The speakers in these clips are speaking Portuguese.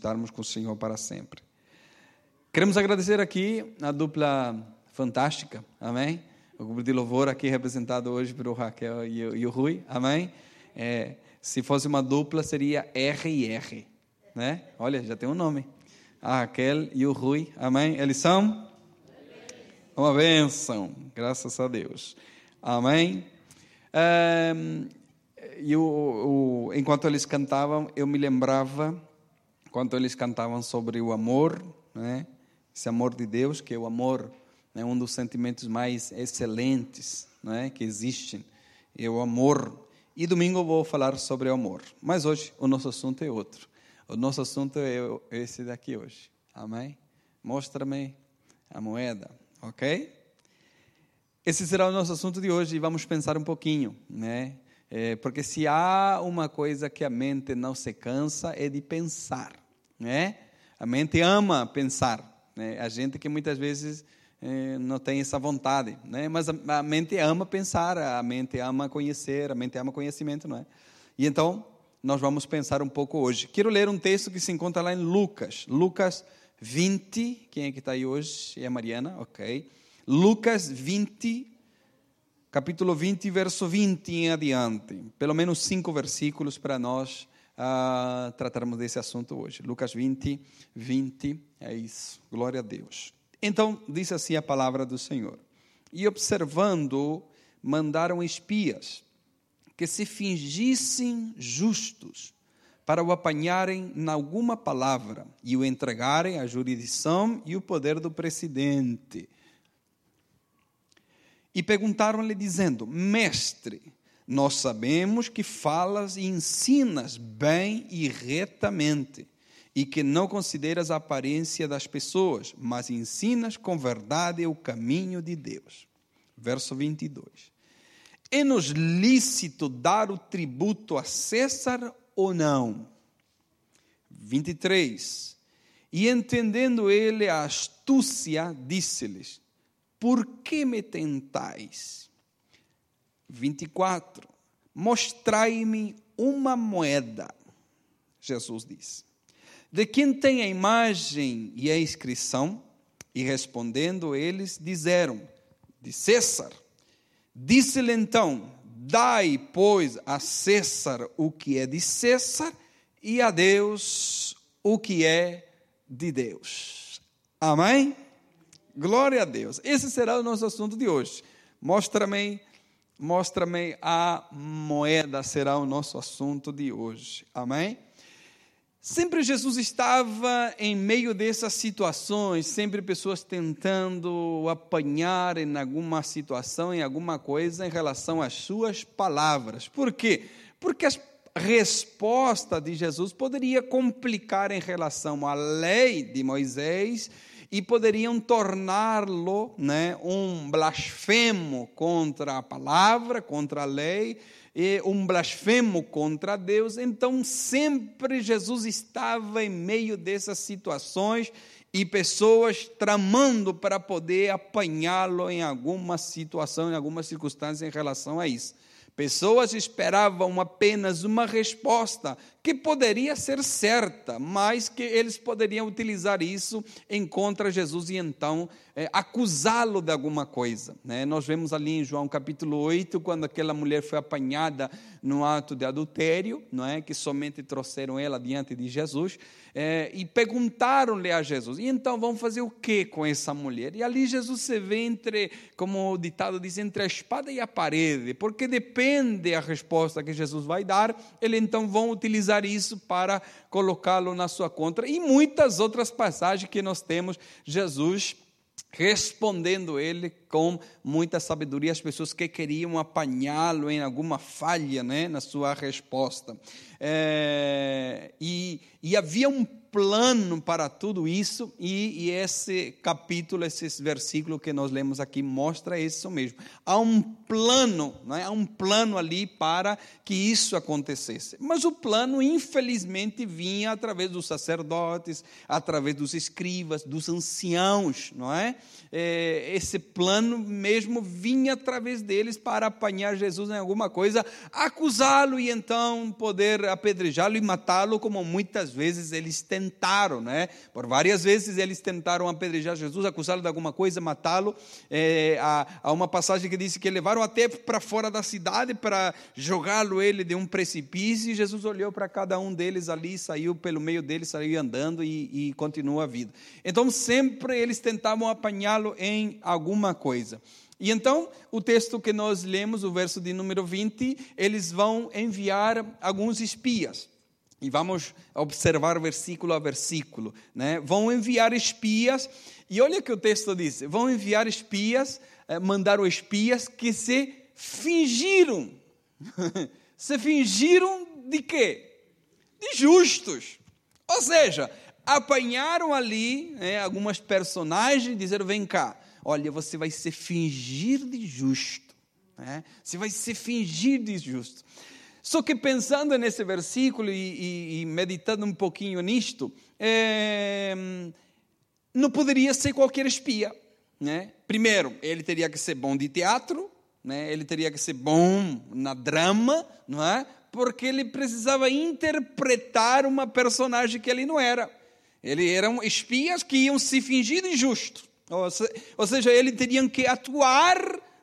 estarmos com o Senhor para sempre. Queremos agradecer aqui a dupla fantástica, amém? O grupo de louvor aqui representado hoje pelo Raquel e o, e Rui, amém? É, se fosse uma dupla, seria R e R, né? Olha, já tem um nome. A Raquel e o Rui, amém? Eles são uma bênção, graças a Deus, amém? É, e o, o, enquanto eles cantavam, eu me lembrava, quando eles cantavam sobre o amor, né? esse amor de Deus, que é o amor, né? um dos sentimentos mais excelentes né? que existem, é o amor. E domingo eu vou falar sobre o amor, mas hoje o nosso assunto é outro. O nosso assunto é esse daqui hoje. Amém? Mostra-me a moeda, ok? Esse será o nosso assunto de hoje e vamos pensar um pouquinho, né? É, porque se há uma coisa que a mente não se cansa é de pensar, né? A mente ama pensar, né? A gente que muitas vezes é, não tem essa vontade, né? Mas a, a, mente ama pensar, a mente ama conhecer, a mente ama conhecimento, não é? E então nós vamos pensar um pouco hoje. Quero ler um texto que se encontra lá em Lucas, Lucas 20. Quem é que está aí hoje? É a Mariana, ok. Lucas 20, capítulo 20, verso 20 em adiante. Pelo menos cinco versículos para nós uh, tratarmos desse assunto hoje. Lucas 20, 20, é isso. Glória a Deus. Então, diz assim a palavra do Senhor. E observando, mandaram espias que se fingissem justos para o apanharem em alguma palavra e o entregarem à jurisdição e o poder do presidente e perguntaram-lhe, dizendo: Mestre, nós sabemos que falas e ensinas bem e retamente, e que não consideras a aparência das pessoas, mas ensinas com verdade o caminho de Deus. Verso 22. É-nos lícito dar o tributo a César ou não? 23. E entendendo ele a astúcia, disse-lhes: por que me tentais? 24. Mostrai-me uma moeda, Jesus disse. De quem tem a imagem e a inscrição? E respondendo eles, disseram: De César. Disse-lhe então: Dai, pois, a César o que é de César e a Deus o que é de Deus. Amém? Glória a Deus. Esse será o nosso assunto de hoje. Mostra-me, mostra-me a moeda será o nosso assunto de hoje. Amém? Sempre Jesus estava em meio dessas situações, sempre pessoas tentando apanhar em alguma situação, em alguma coisa em relação às suas palavras. Por quê? Porque a resposta de Jesus poderia complicar em relação à lei de Moisés e poderiam torná-lo né, um blasfemo contra a palavra, contra a lei, e um blasfemo contra Deus. Então, sempre Jesus estava em meio dessas situações e pessoas tramando para poder apanhá-lo em alguma situação, em alguma circunstância em relação a isso. Pessoas esperavam apenas uma resposta que poderia ser certa, mas que eles poderiam utilizar isso em contra Jesus e então é, acusá-lo de alguma coisa. Né? Nós vemos ali em João capítulo 8, quando aquela mulher foi apanhada no ato de adultério, não é? que somente trouxeram ela diante de Jesus, é, e perguntaram-lhe a Jesus, e então vamos fazer o que com essa mulher? E ali Jesus se vê entre, como o ditado diz, entre a espada e a parede, porque depende a resposta que Jesus vai dar, eles então vão utilizar isso para colocá-lo na sua contra, e muitas outras passagens que nós temos, Jesus respondendo ele com muita sabedoria as pessoas que queriam apanhá-lo em alguma falha né, na sua resposta. É, e, e havia um plano para tudo isso, e, e, esse capítulo, esse versículo que nós lemos aqui mostra isso mesmo. Há um plano, é? há um plano ali para que isso acontecesse. Mas o plano, infelizmente, vinha através dos sacerdotes, através dos escribas, dos anciãos, não é? é esse plano mesmo vinha através deles para apanhar Jesus em alguma coisa, acusá-lo e então poder apedrejá-lo e matá-lo, como muitas muitas vezes eles tentaram, né? Por várias vezes eles tentaram apedrejar Jesus, acusá-lo de alguma coisa, matá-lo. É, há, há, uma passagem que diz que levaram até para fora da cidade para jogá-lo ele de um precipício. E Jesus olhou para cada um deles ali, saiu pelo meio deles, saiu andando e, e continuou a vida. Então sempre eles tentavam apanhá-lo em alguma coisa. E então, o texto que nós lemos, o verso de número 20, eles vão enviar alguns espias. E vamos observar versículo a versículo. Né? Vão enviar espias, e olha o que o texto diz: vão enviar espias, eh, mandaram espias que se fingiram. se fingiram de quê? De justos. Ou seja, apanharam ali né, algumas personagens e disseram: vem cá, olha, você vai se fingir de justo. Né? Você vai se fingir de justo. Só que pensando nesse versículo e, e, e meditando um pouquinho nisto, é, não poderia ser qualquer espia. Né? Primeiro, ele teria que ser bom de teatro, né? ele teria que ser bom na drama, não é? porque ele precisava interpretar uma personagem que ele não era. Ele eram espias que iam se fingir de justo. Ou seja, eles teriam que atuar,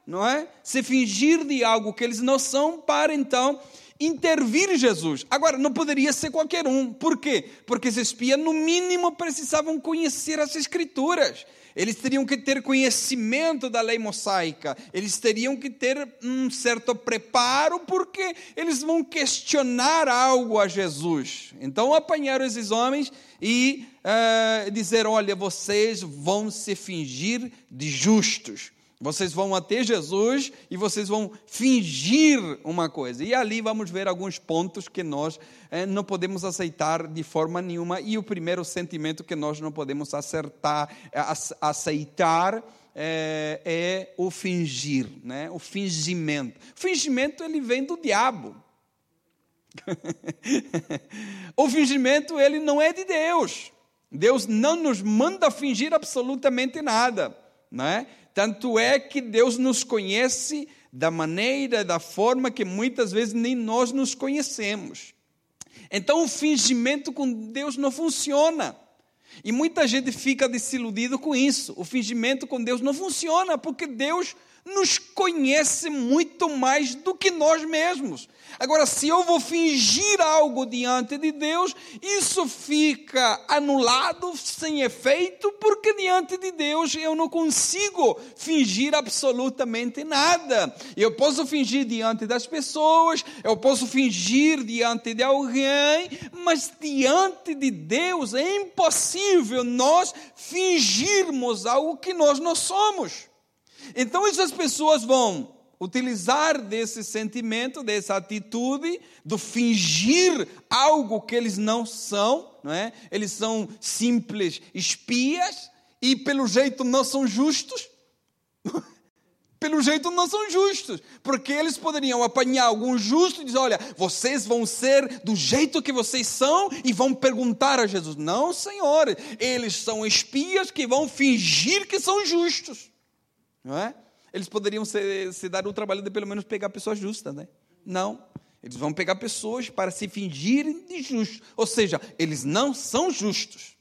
não é? Se fingir de algo que eles não são, para então intervir Jesus. Agora, não poderia ser qualquer um. Por quê? Porque esses espias, no mínimo, precisavam conhecer as Escrituras. Eles teriam que ter conhecimento da lei mosaica, eles teriam que ter um certo preparo, porque eles vão questionar algo a Jesus. Então, apanharam esses homens e uh, olha, vocês vão se fingir de justos. Vocês vão até Jesus e vocês vão fingir uma coisa. E ali vamos ver alguns pontos que nós eh, não podemos aceitar de forma nenhuma. E o primeiro sentimento que nós não podemos acertar, eh, aceitar é, é, o fingir, né? o fingimento. O fingimento ele vem do diabo. o fingimento ele não é de Deus. Deus não nos manda fingir absolutamente nada. Né? Tanto é que Deus nos conhece da maneira, da forma que muitas vezes nem nós nos conhecemos. Então o fingimento com Deus não funciona. E muita gente fica desiludido com isso. O fingimento com Deus não funciona, porque Deus nos conhece muito mais do que nós mesmos. Agora, se eu vou fingir algo diante de Deus, isso fica anulado, sem efeito, porque diante de Deus eu não consigo fingir absolutamente nada. Eu posso fingir diante das pessoas, eu posso fingir diante de alguém, mas diante de Deus é impossível nós fingirmos algo que nós não somos. Então essas pessoas vão utilizar desse sentimento, dessa atitude, do fingir algo que eles não são, não é? Eles são simples espias e pelo jeito não são justos. pelo jeito não são justos, porque eles poderiam apanhar algum justo e dizer: olha, vocês vão ser do jeito que vocês são e vão perguntar a Jesus. Não, Senhor, eles são espias que vão fingir que são justos, não é? eles poderiam se, se dar o trabalho de pelo menos pegar pessoas justas, né? Não. Eles vão pegar pessoas para se fingirem de justos. Ou seja, eles não são justos.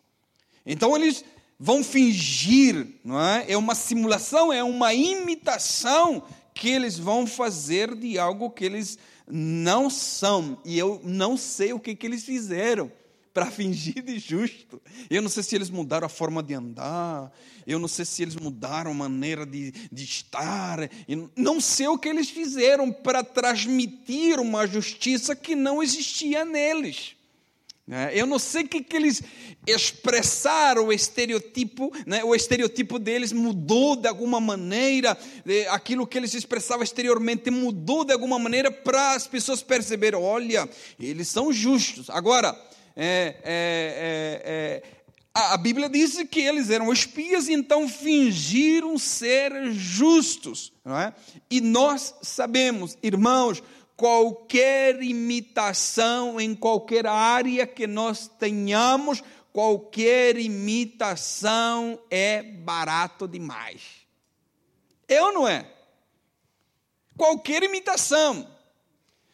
Então eles vão fingir, não é? É uma simulação, é uma imitação que eles vão fazer de algo que eles não são. E eu não sei o que, que eles fizeram para fingir de justo. Eu não sei se eles mudaram a forma de andar, eu não sei se eles mudaram a maneira de, de estar, eu não sei o que eles fizeram para transmitir uma justiça que não existia neles. Né? Eu não sei o que, que eles expressaram o estereotipo, né? o estereotipo deles mudou de alguma maneira, aquilo que eles expressavam exteriormente mudou de alguma maneira para as pessoas perceberem: olha, eles são justos. Agora, é, é, é, é, a Bíblia diz que eles eram espias então fingiram ser justos. Não é? E nós sabemos, irmãos, qualquer imitação em qualquer área que nós tenhamos, qualquer imitação é barato demais. É ou não é? Qualquer imitação,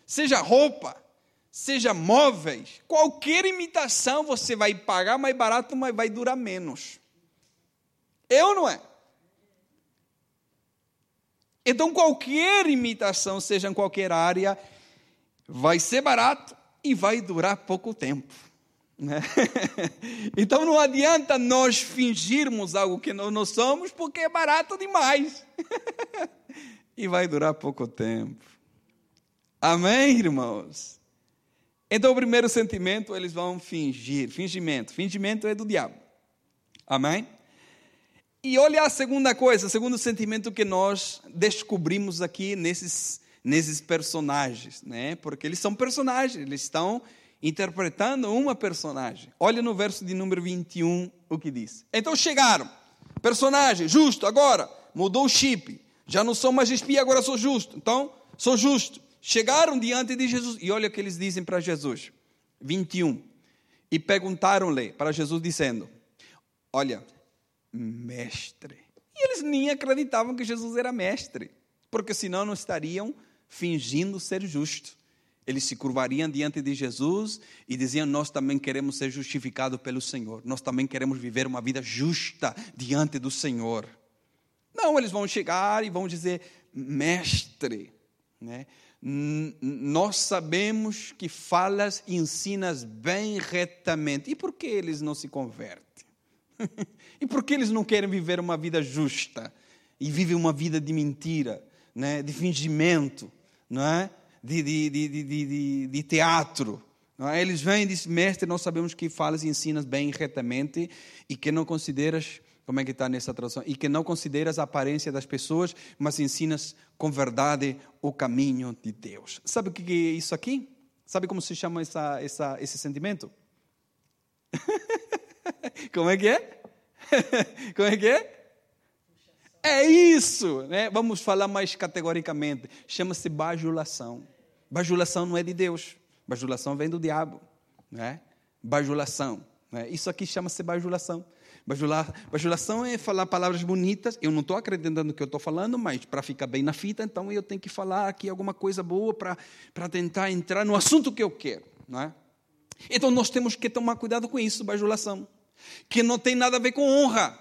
seja roupa, seja móveis, qualquer imitação você vai pagar mais barato, mas vai durar menos. Eu não é? Então, qualquer imitação, seja em qualquer área, vai ser barato e vai durar pouco tempo. Né? Então, não adianta nós fingirmos algo que não, não somos, porque é barato demais e vai durar pouco tempo. Amém, irmãos? Então, o primeiro sentimento, eles vão fingir. Fingimento. Fingimento é do diabo. Amém? E olha a segunda coisa, o segundo sentimento que nós descobrimos aqui nesses, nesses personagens, né? Porque eles são personagens, eles estão interpretando uma personagem. Olha no verso de número 21 o que diz. Então chegaram, personagem, justo, agora, mudou o chip. Já não sou mais espia, agora sou justo. Então, sou justo. Chegaram diante de Jesus e olha o que eles dizem para Jesus. 21. E perguntaram-lhe para Jesus, dizendo: Olha, mestre. E eles nem acreditavam que Jesus era mestre, porque senão não estariam fingindo ser justo. Eles se curvariam diante de Jesus e diziam: Nós também queremos ser justificados pelo Senhor, nós também queremos viver uma vida justa diante do Senhor. Não, eles vão chegar e vão dizer: Mestre, né? Nós sabemos que falas e ensinas bem retamente. E por que eles não se convertem? e por que eles não querem viver uma vida justa? E vivem uma vida de mentira, né? de fingimento, não é? de, de, de, de, de teatro. É? Eles vêm e dizem, mestre, nós sabemos que falas e ensinas bem retamente e que não consideras, como é que está nessa tradução? E que não consideras a aparência das pessoas, mas ensinas com verdade o caminho de Deus. Sabe o que é isso aqui? Sabe como se chama essa, essa, esse sentimento? Como é que é? Como é que é? É isso, né? Vamos falar mais categoricamente. Chama-se bajulação. Bajulação não é de Deus. Bajulação vem do diabo, né? Bajulação. Né? Isso aqui chama-se bajulação. Bajulação é falar palavras bonitas. Eu não estou acreditando no que eu estou falando, mas para ficar bem na fita, então eu tenho que falar aqui alguma coisa boa para tentar entrar no assunto que eu quero. Não é? Então nós temos que tomar cuidado com isso, bajulação, que não tem nada a ver com honra.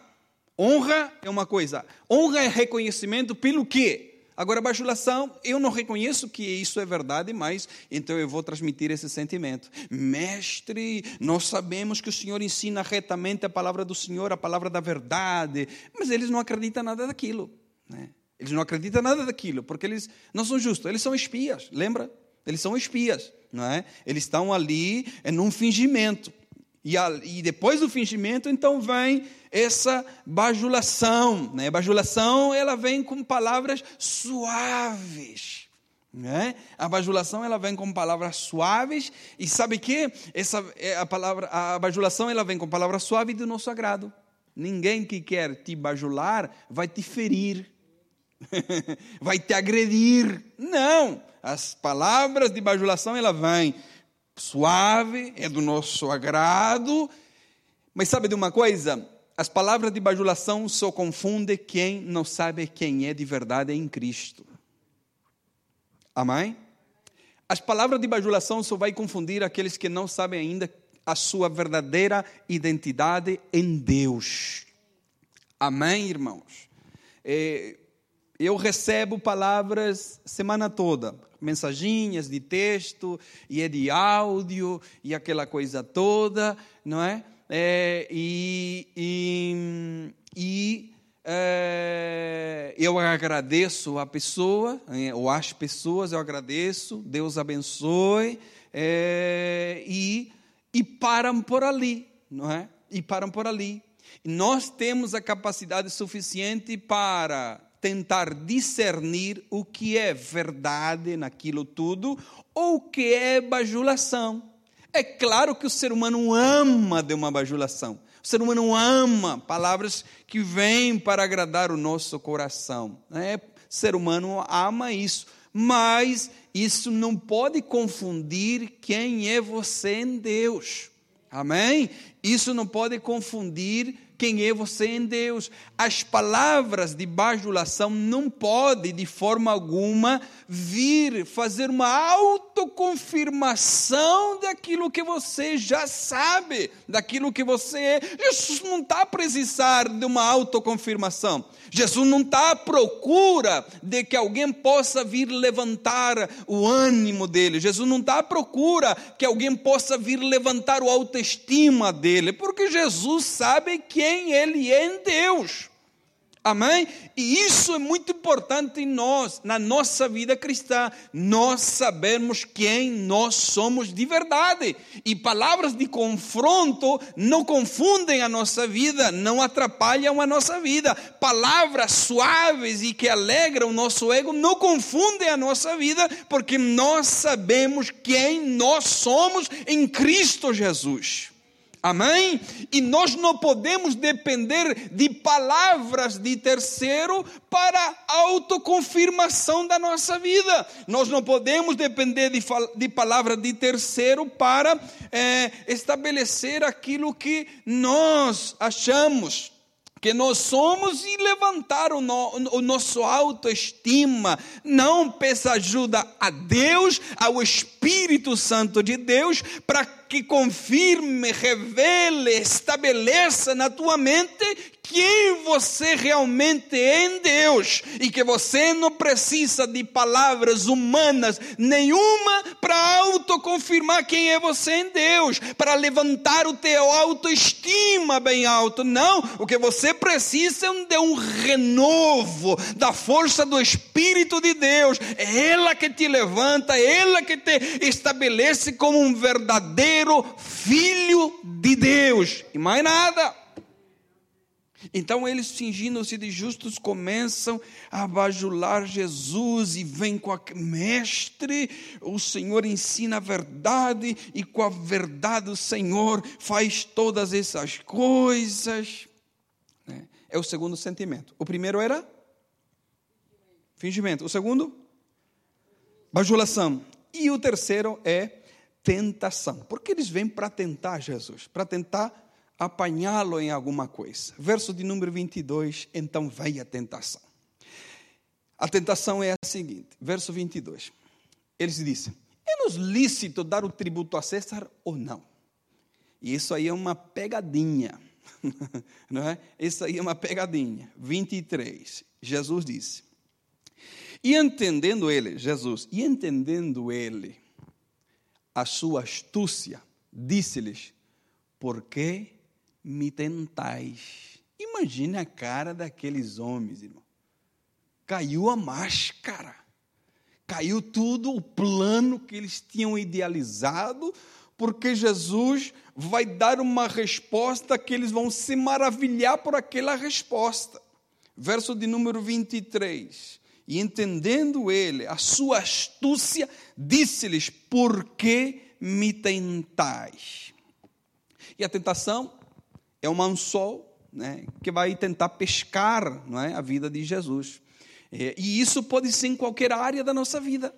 Honra é uma coisa, honra é reconhecimento pelo quê? Agora, bajulação, eu não reconheço que isso é verdade, mas então eu vou transmitir esse sentimento. Mestre, nós sabemos que o Senhor ensina retamente a palavra do Senhor, a palavra da verdade, mas eles não acreditam nada daquilo. Né? Eles não acreditam nada daquilo, porque eles não são justos, eles são espias, lembra? Eles são espias, não é? Eles estão ali em um fingimento. E, a, e depois do fingimento, então vem essa bajulação. Né? Bajulação, ela vem com palavras suaves. Né? A bajulação ela vem com palavras suaves e sabe que essa é a palavra a bajulação ela vem com palavras suaves do nosso agrado. Ninguém que quer te bajular vai te ferir, vai te agredir. Não, as palavras de bajulação ela vem suave, é do nosso agrado. Mas sabe de uma coisa? As palavras de bajulação só confundem quem não sabe quem é de verdade em Cristo. Amém? As palavras de bajulação só vai confundir aqueles que não sabem ainda a sua verdadeira identidade em Deus. Amém, irmãos? É, eu recebo palavras semana toda, mensaginhas de texto, e é de áudio, e aquela coisa toda, não é? é e, e, e é, eu agradeço a pessoa, é, ou as pessoas, eu agradeço, Deus abençoe, é, e, e param por ali, não é? E param por ali. nós temos a capacidade suficiente para tentar discernir o que é verdade naquilo tudo ou o que é bajulação. É claro que o ser humano ama de uma bajulação. O ser humano ama palavras que vêm para agradar o nosso coração. Né? O ser humano ama isso. Mas isso não pode confundir quem é você em Deus. Amém? Isso não pode confundir quem é você em Deus. As palavras de bajulação não podem, de forma alguma, vir fazer uma autoconfirmação daquilo que você já sabe, daquilo que você é. Jesus não está a precisar de uma autoconfirmação. Jesus não está à procura de que alguém possa vir levantar o ânimo dele. Jesus não está à procura que alguém possa vir levantar o autoestima dele, porque Jesus sabe quem ele é em Deus. Amém? E isso é muito importante em nós, na nossa vida cristã. Nós sabemos quem nós somos de verdade. E palavras de confronto não confundem a nossa vida, não atrapalham a nossa vida. Palavras suaves e que alegram o nosso ego não confundem a nossa vida, porque nós sabemos quem nós somos em Cristo Jesus. Amém? E nós não podemos depender de palavras de terceiro para autoconfirmação da nossa vida. Nós não podemos depender de, de palavras de terceiro para é, estabelecer aquilo que nós achamos que nós somos e levantar o, no, o nosso autoestima. Não peça ajuda a Deus, ao Espírito Santo de Deus, para que confirme, revele, estabeleça na tua mente quem você realmente é em Deus e que você não precisa de palavras humanas nenhuma para autoconfirmar quem é você em Deus, para levantar o teu autoestima bem alto. Não, o que você precisa é de um renovo da força do Espírito de Deus. É ela que te levanta, é ela que te estabelece como um verdadeiro filho de Deus. E mais nada. Então eles, fingindo-se de justos, começam a bajular Jesus e vêm com a mestre. O Senhor ensina a verdade e com a verdade o Senhor faz todas essas coisas. Né? É o segundo sentimento. O primeiro era fingimento. O segundo, bajulação. E o terceiro é tentação. Porque eles vêm para tentar Jesus, para tentar apanhá-lo em alguma coisa. Verso de número 22, então veio a tentação. A tentação é a seguinte, verso 22. Eles dizem: é-nos lícito dar o tributo a César ou não? E isso aí é uma pegadinha, não é? Isso aí é uma pegadinha. 23, Jesus disse: E entendendo ele, Jesus, e entendendo ele a sua astúcia, disse-lhes: Por que me tentais. Imagine a cara daqueles homens, irmão. Caiu a máscara. Caiu tudo o plano que eles tinham idealizado, porque Jesus vai dar uma resposta que eles vão se maravilhar por aquela resposta. Verso de número 23. E entendendo ele a sua astúcia, disse-lhes: Por que me tentais? E a tentação é um anzol né, que vai tentar pescar não é, a vida de Jesus. É, e isso pode ser em qualquer área da nossa vida.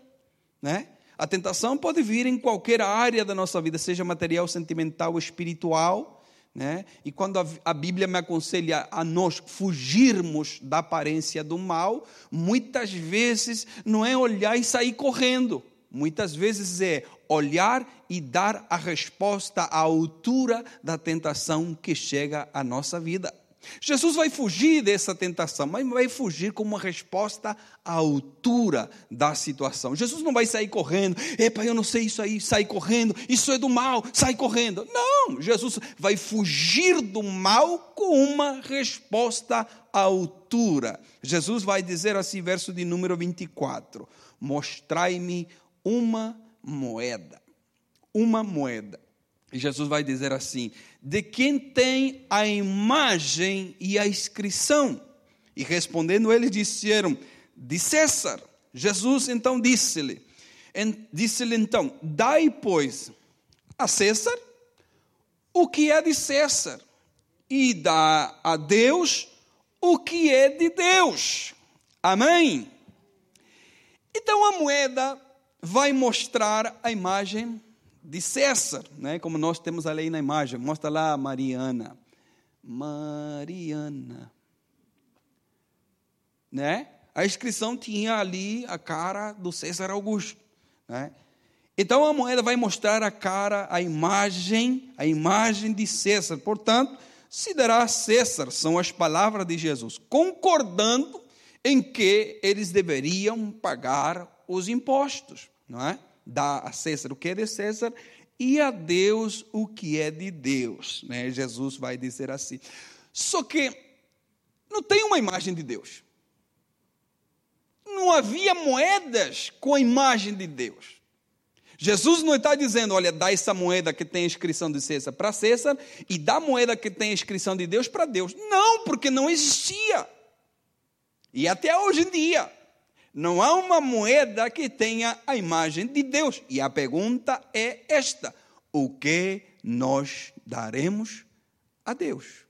Né? A tentação pode vir em qualquer área da nossa vida, seja material, sentimental, espiritual. Né? E quando a, a Bíblia me aconselha a nós fugirmos da aparência do mal, muitas vezes não é olhar e sair correndo. Muitas vezes é olhar e dar a resposta à altura da tentação que chega à nossa vida. Jesus vai fugir dessa tentação, mas vai fugir com uma resposta à altura da situação. Jesus não vai sair correndo, epa, eu não sei isso aí, sai correndo, isso é do mal, sai correndo. Não, Jesus vai fugir do mal com uma resposta à altura. Jesus vai dizer assim, verso de número 24: Mostrai-me uma moeda. Uma moeda. E Jesus vai dizer assim: de quem tem a imagem e a inscrição? E respondendo eles disseram: de César. Jesus então disse-lhe: disse-lhe então, dai, pois, a César o que é de César, e dá a Deus o que é de Deus. Amém? Então a moeda vai mostrar a imagem de César, né? como nós temos ali na imagem. Mostra lá Mariana. Mariana. Né? A inscrição tinha ali a cara do César Augusto. Né? Então a moeda vai mostrar a cara, a imagem, a imagem de César. Portanto, se dará César, são as palavras de Jesus, concordando em que eles deveriam pagar os impostos, não é? Dá a César o que é de César e a Deus o que é de Deus, né? Jesus vai dizer assim. Só que não tem uma imagem de Deus. Não havia moedas com a imagem de Deus. Jesus não está dizendo, olha, dá essa moeda que tem a inscrição de César para César e dá a moeda que tem a inscrição de Deus para Deus. Não, porque não existia. E até hoje em dia, não há uma moeda que tenha a imagem de Deus. E a pergunta é esta: o que nós daremos a Deus?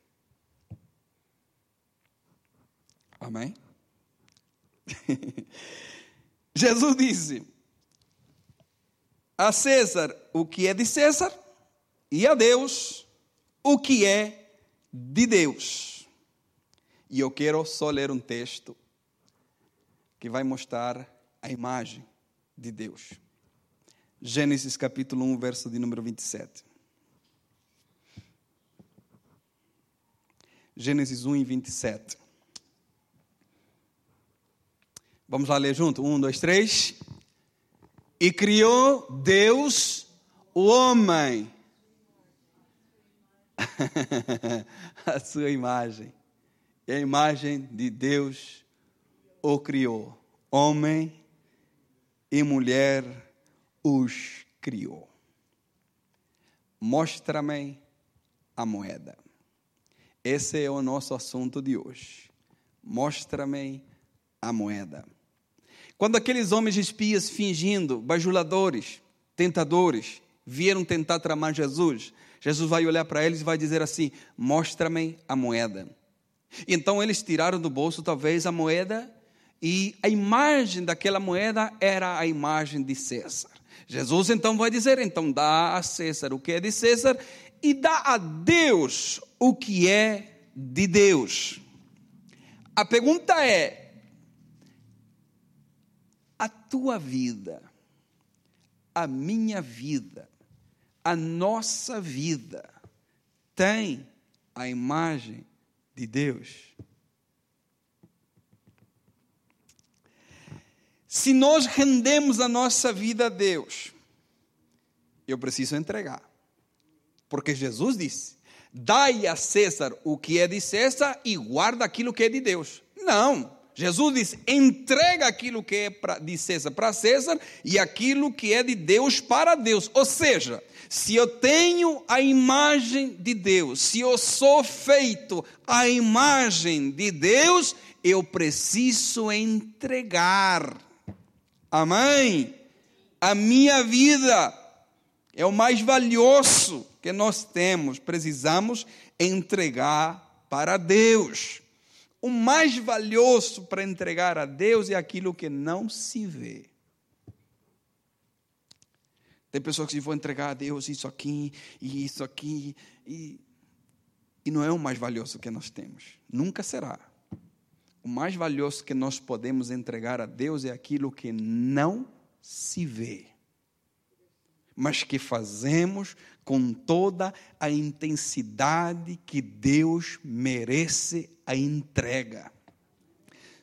Amém? Jesus disse: a César o que é de César, e a Deus o que é de Deus. E eu quero só ler um texto que vai mostrar a imagem de Deus. Gênesis capítulo 1, verso de número 27. Gênesis 1 e 27. Vamos lá ler junto? Um, dois, três. E criou Deus o homem. a sua imagem e a imagem de Deus o criou. Homem e mulher os criou. Mostra-me a moeda. Esse é o nosso assunto de hoje. Mostra-me a moeda. Quando aqueles homens espias fingindo, bajuladores, tentadores, vieram tentar tramar Jesus, Jesus vai olhar para eles e vai dizer assim: Mostra-me a moeda. Então eles tiraram do bolso talvez a moeda e a imagem daquela moeda era a imagem de César. Jesus então vai dizer: então dá a César o que é de César e dá a Deus o que é de Deus. A pergunta é: a tua vida, a minha vida, a nossa vida tem a imagem de Deus. Se nós rendemos a nossa vida a Deus, eu preciso entregar. Porque Jesus disse: dai a César o que é de César e guarda aquilo que é de Deus. Não. Jesus disse: entrega aquilo que é de César para César e aquilo que é de Deus para Deus. Ou seja, se eu tenho a imagem de Deus, se eu sou feito a imagem de Deus, eu preciso entregar. Amém? A minha vida é o mais valioso que nós temos, precisamos entregar para Deus. O mais valioso para entregar a Deus é aquilo que não se vê. Tem pessoas que vão entregar a Deus isso aqui e isso aqui. E, e não é o mais valioso que nós temos. Nunca será. O mais valioso que nós podemos entregar a Deus é aquilo que não se vê, mas que fazemos com toda a intensidade que Deus merece a entrega.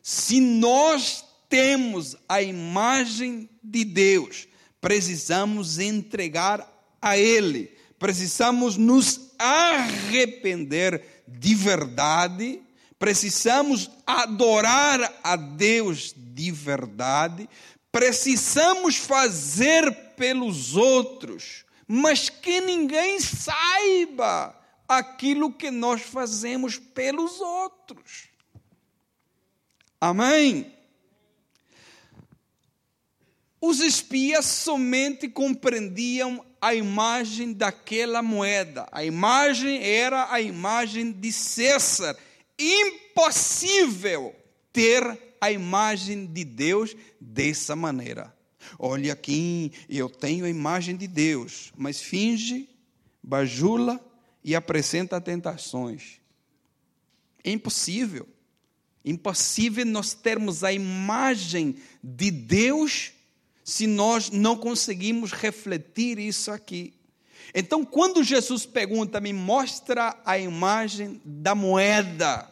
Se nós temos a imagem de Deus, precisamos entregar a Ele, precisamos nos arrepender de verdade, precisamos adorar a Deus de verdade, precisamos fazer pelos outros, mas que ninguém saiba aquilo que nós fazemos pelos outros. Amém? Os espias somente compreendiam a imagem daquela moeda. A imagem era a imagem de César. Impossível ter a imagem de Deus dessa maneira. Olha aqui, eu tenho a imagem de Deus, mas finge, bajula e apresenta tentações. É impossível. Impossível nós termos a imagem de Deus se nós não conseguimos refletir isso aqui. Então, quando Jesus pergunta, me mostra a imagem da moeda,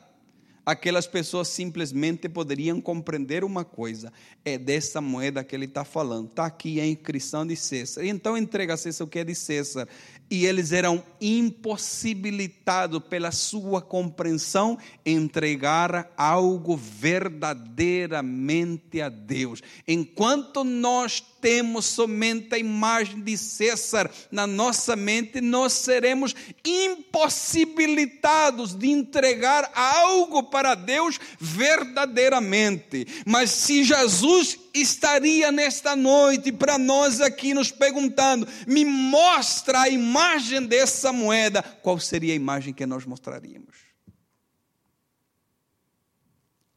aquelas pessoas simplesmente poderiam compreender uma coisa: é dessa moeda que ele está falando, está aqui a inscrição de César. Então, entrega a César o que é de César e eles eram impossibilitados pela sua compreensão entregar algo verdadeiramente a Deus. Enquanto nós temos somente a imagem de César na nossa mente, nós seremos impossibilitados de entregar algo para Deus verdadeiramente. Mas se Jesus estaria nesta noite para nós aqui nos perguntando: me mostra a imagem dessa moeda, qual seria a imagem que nós mostraríamos?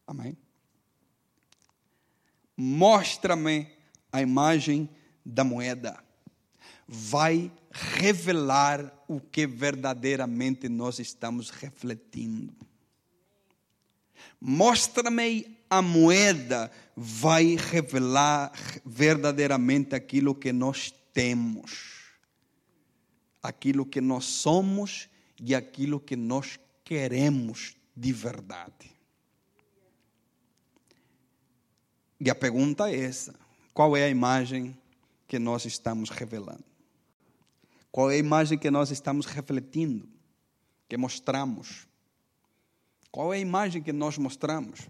Amém? Mostra-me a imagem da moeda. Vai revelar o que verdadeiramente nós estamos refletindo. Mostra-me a moeda vai revelar verdadeiramente aquilo que nós temos, aquilo que nós somos e aquilo que nós queremos de verdade. E a pergunta é essa: qual é a imagem que nós estamos revelando? Qual é a imagem que nós estamos refletindo, que mostramos? Qual é a imagem que nós mostramos?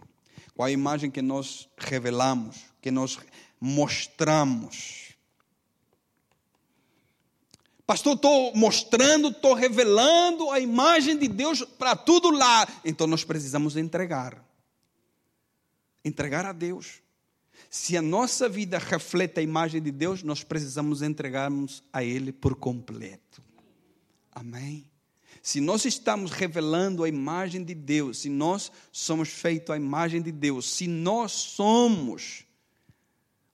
Qual a imagem que nós revelamos, que nós mostramos? Pastor, estou mostrando, estou revelando a imagem de Deus para tudo lá. Então nós precisamos entregar. Entregar a Deus. Se a nossa vida reflete a imagem de Deus, nós precisamos entregarmos a Ele por completo. Amém? Se nós estamos revelando a imagem de Deus, se nós somos feitos à imagem de Deus, se nós somos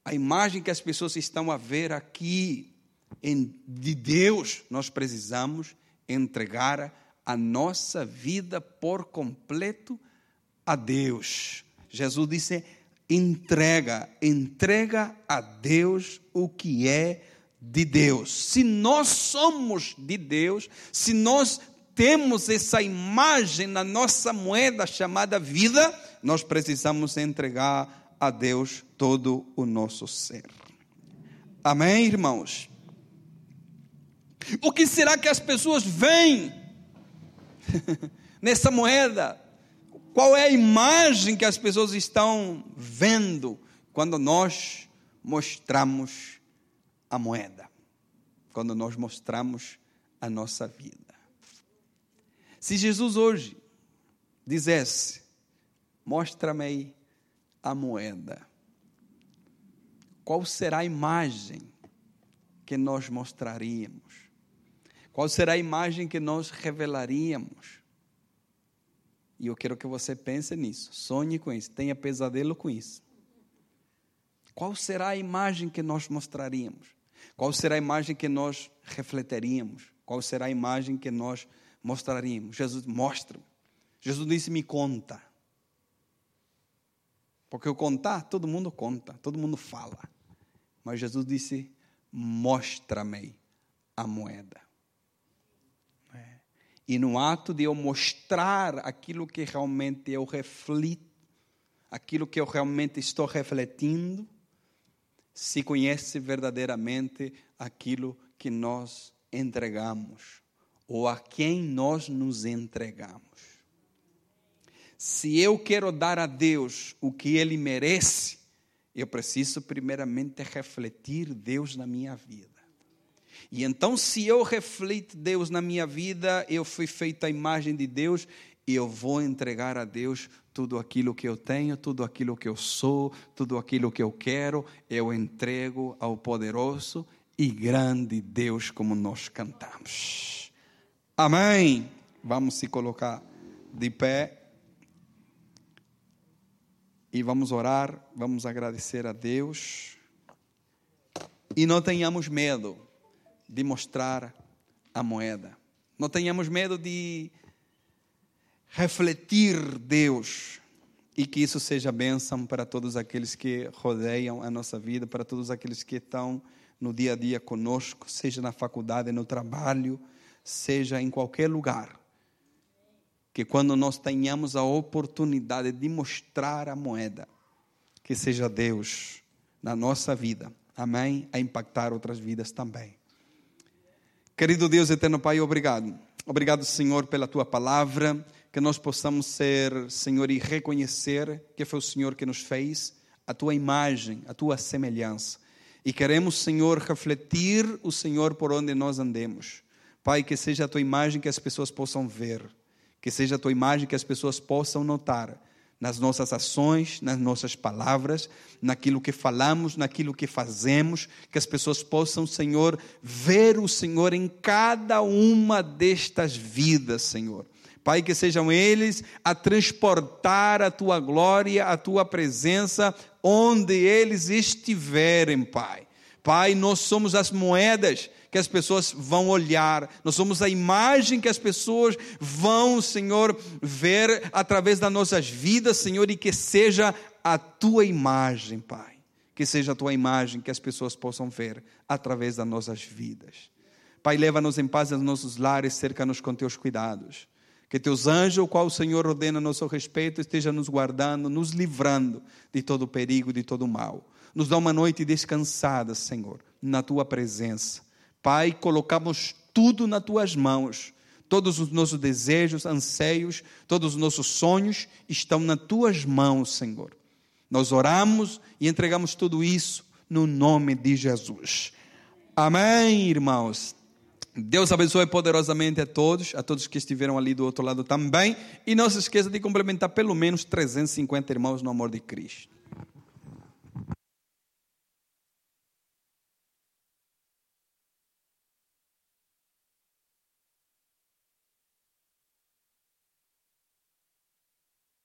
a imagem que as pessoas estão a ver aqui em, de Deus, nós precisamos entregar a nossa vida por completo a Deus. Jesus disse: entrega, entrega a Deus o que é de Deus. Se nós somos de Deus, se nós temos essa imagem na nossa moeda chamada vida, nós precisamos entregar a Deus todo o nosso ser. Amém, irmãos? O que será que as pessoas veem nessa moeda? Qual é a imagem que as pessoas estão vendo quando nós mostramos a moeda? Quando nós mostramos a nossa vida? Se Jesus hoje dissesse: Mostra-me a moeda, qual será a imagem que nós mostraríamos? Qual será a imagem que nós revelaríamos? E eu quero que você pense nisso, sonhe com isso, tenha pesadelo com isso. Qual será a imagem que nós mostraríamos? Qual será a imagem que nós refletiríamos? Qual será a imagem que nós mostraríamos. Jesus mostra. Jesus disse: Me conta. Porque eu contar, todo mundo conta, todo mundo fala. Mas Jesus disse: Mostra-me a moeda. É. E no ato de eu mostrar aquilo que realmente eu reflito, aquilo que eu realmente estou refletindo, se conhece verdadeiramente aquilo que nós entregamos ou a quem nós nos entregamos. Se eu quero dar a Deus o que Ele merece, eu preciso primeiramente refletir Deus na minha vida. E então, se eu reflito Deus na minha vida, eu fui feito à imagem de Deus, e eu vou entregar a Deus tudo aquilo que eu tenho, tudo aquilo que eu sou, tudo aquilo que eu quero, eu entrego ao poderoso e grande Deus, como nós cantamos. Amém. Vamos se colocar de pé e vamos orar, vamos agradecer a Deus. E não tenhamos medo de mostrar a moeda. Não tenhamos medo de refletir Deus e que isso seja bênção para todos aqueles que rodeiam a nossa vida, para todos aqueles que estão no dia a dia conosco, seja na faculdade, no trabalho, seja em qualquer lugar. Que quando nós tenhamos a oportunidade de mostrar a moeda, que seja Deus na nossa vida, amém? A impactar outras vidas também. Querido Deus eterno Pai, obrigado. Obrigado, Senhor, pela tua palavra que nós possamos ser, Senhor, e reconhecer que foi o Senhor que nos fez, a tua imagem, a tua semelhança. E queremos, Senhor, refletir o Senhor por onde nós andemos. Pai, que seja a tua imagem que as pessoas possam ver, que seja a tua imagem que as pessoas possam notar nas nossas ações, nas nossas palavras, naquilo que falamos, naquilo que fazemos, que as pessoas possam, Senhor, ver o Senhor em cada uma destas vidas, Senhor. Pai, que sejam eles a transportar a tua glória, a tua presença, onde eles estiverem, Pai. Pai, nós somos as moedas que as pessoas vão olhar, nós somos a imagem que as pessoas vão, Senhor, ver através das nossas vidas, Senhor, e que seja a tua imagem, Pai. Que seja a tua imagem que as pessoas possam ver através das nossas vidas. Pai, leva-nos em paz aos nossos lares, cerca-nos com teus cuidados. Que teus anjos, o qual o Senhor ordena nosso respeito, esteja nos guardando, nos livrando de todo perigo, de todo mal. Nos dá uma noite descansada, Senhor, na tua presença. Pai, colocamos tudo nas tuas mãos. Todos os nossos desejos, anseios, todos os nossos sonhos estão nas tuas mãos, Senhor. Nós oramos e entregamos tudo isso no nome de Jesus. Amém, irmãos. Deus abençoe poderosamente a todos, a todos que estiveram ali do outro lado também. E não se esqueça de complementar pelo menos 350 irmãos no amor de Cristo.